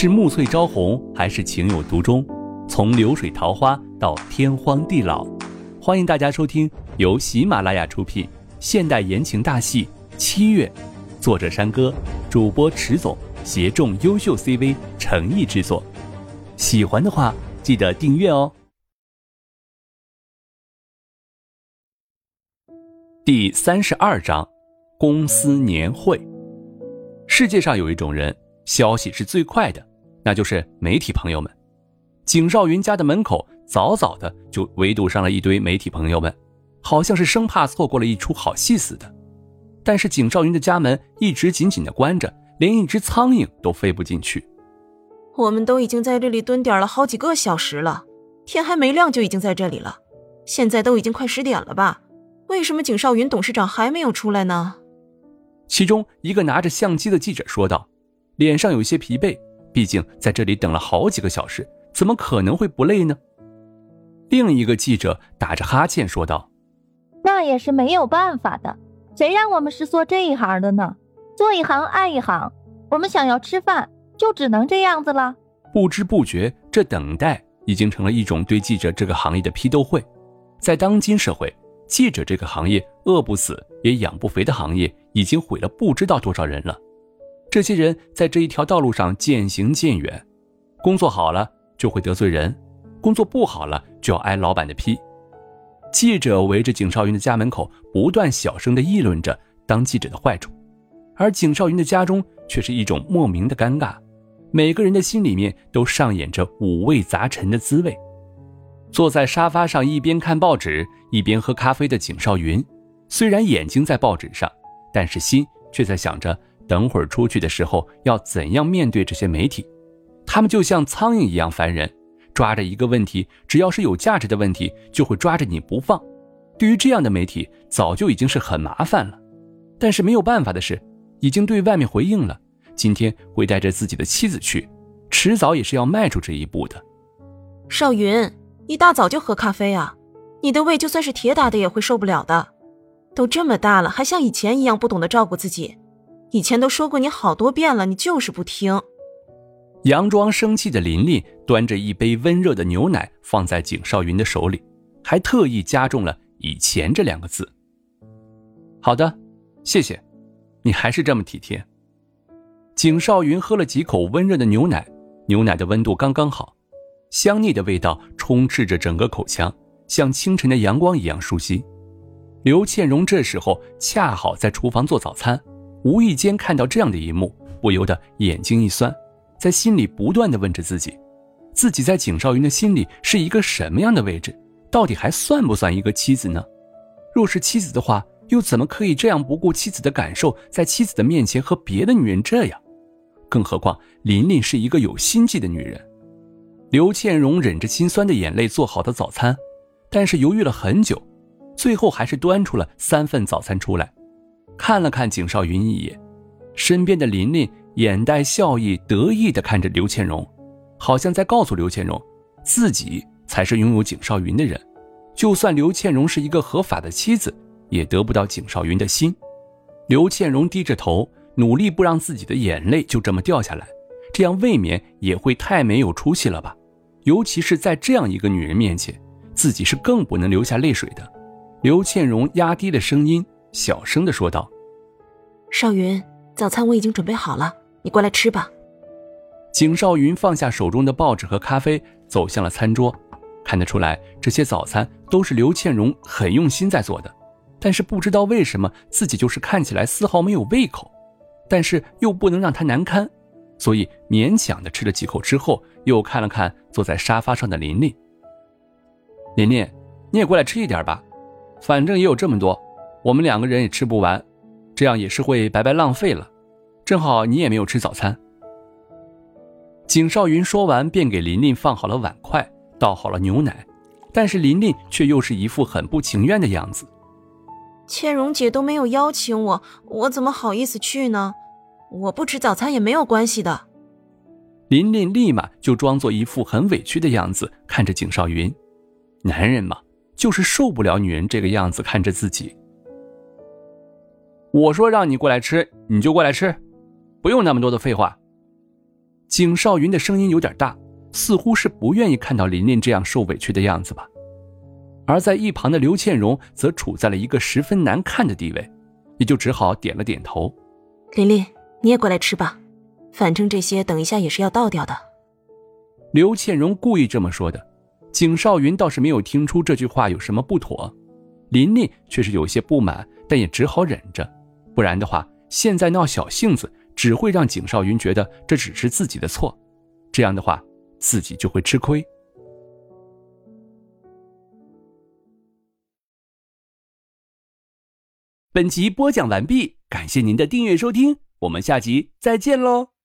是暮翠朝红，还是情有独钟？从流水桃花到天荒地老，欢迎大家收听由喜马拉雅出品现代言情大戏《七月》，作者山歌，主播迟总，协众优秀 CV 诚意制作。喜欢的话，记得订阅哦。第三十二章，公司年会。世界上有一种人。消息是最快的，那就是媒体朋友们。景少云家的门口早早的就围堵上了一堆媒体朋友们，好像是生怕错过了一出好戏似的。但是景少云的家门一直紧紧的关着，连一只苍蝇都飞不进去。我们都已经在这里蹲点了好几个小时了，天还没亮就已经在这里了。现在都已经快十点了吧？为什么景少云董事长还没有出来呢？其中一个拿着相机的记者说道。脸上有些疲惫，毕竟在这里等了好几个小时，怎么可能会不累呢？另一个记者打着哈欠说道：“那也是没有办法的，谁让我们是做这一行的呢？做一行爱一行，我们想要吃饭，就只能这样子了。”不知不觉，这等待已经成了一种对记者这个行业的批斗会。在当今社会，记者这个行业饿不死也养不肥的行业，已经毁了不知道多少人了。这些人在这一条道路上渐行渐远，工作好了就会得罪人，工作不好了就要挨老板的批。记者围着景少云的家门口不断小声的议论着当记者的坏处，而景少云的家中却是一种莫名的尴尬，每个人的心里面都上演着五味杂陈的滋味。坐在沙发上一边看报纸一边喝咖啡的景少云，虽然眼睛在报纸上，但是心却在想着。等会儿出去的时候要怎样面对这些媒体？他们就像苍蝇一样烦人，抓着一个问题，只要是有价值的问题，就会抓着你不放。对于这样的媒体，早就已经是很麻烦了。但是没有办法的是，已经对外面回应了，今天会带着自己的妻子去，迟早也是要迈出这一步的。少云，一大早就喝咖啡啊？你的胃就算是铁打的也会受不了的。都这么大了，还像以前一样不懂得照顾自己。以前都说过你好多遍了，你就是不听。佯装生气的琳琳端着一杯温热的牛奶放在景少云的手里，还特意加重了“以前”这两个字。好的，谢谢，你还是这么体贴。景少云喝了几口温热的牛奶，牛奶的温度刚刚好，香腻的味道充斥着整个口腔，像清晨的阳光一样舒心。刘倩蓉这时候恰好在厨房做早餐。无意间看到这样的一幕，不由得眼睛一酸，在心里不断的问着自己：自己在景少云的心里是一个什么样的位置？到底还算不算一个妻子呢？若是妻子的话，又怎么可以这样不顾妻子的感受，在妻子的面前和别的女人这样？更何况琳琳是一个有心计的女人。刘倩蓉忍着心酸的眼泪做好的早餐，但是犹豫了很久，最后还是端出了三份早餐出来。看了看景少云一眼，身边的琳琳眼带笑意，得意地看着刘倩荣，好像在告诉刘倩荣，自己才是拥有景少云的人。就算刘倩荣是一个合法的妻子，也得不到景少云的心。刘倩荣低着头，努力不让自己的眼泪就这么掉下来，这样未免也会太没有出息了吧？尤其是在这样一个女人面前，自己是更不能流下泪水的。刘倩荣压低了声音。小声的说道：“少云，早餐我已经准备好了，你过来吃吧。”景少云放下手中的报纸和咖啡，走向了餐桌。看得出来，这些早餐都是刘倩蓉很用心在做的。但是不知道为什么，自己就是看起来丝毫没有胃口，但是又不能让她难堪，所以勉强的吃了几口之后，又看了看坐在沙发上的琳琳。琳琳，你也过来吃一点吧，反正也有这么多。我们两个人也吃不完，这样也是会白白浪费了。正好你也没有吃早餐。景少云说完，便给琳琳放好了碗筷，倒好了牛奶，但是琳琳却又是一副很不情愿的样子。倩蓉姐都没有邀请我，我怎么好意思去呢？我不吃早餐也没有关系的。琳琳立马就装作一副很委屈的样子，看着景少云。男人嘛，就是受不了女人这个样子看着自己。我说让你过来吃，你就过来吃，不用那么多的废话。景少云的声音有点大，似乎是不愿意看到琳琳这样受委屈的样子吧。而在一旁的刘倩蓉则处在了一个十分难看的地位，也就只好点了点头。琳琳，你也过来吃吧，反正这些等一下也是要倒掉的。刘倩蓉故意这么说的，景少云倒是没有听出这句话有什么不妥，琳琳却是有些不满，但也只好忍着，不然的话，现在闹小性子。只会让景少云觉得这只是自己的错，这样的话，自己就会吃亏。本集播讲完毕，感谢您的订阅收听，我们下集再见喽。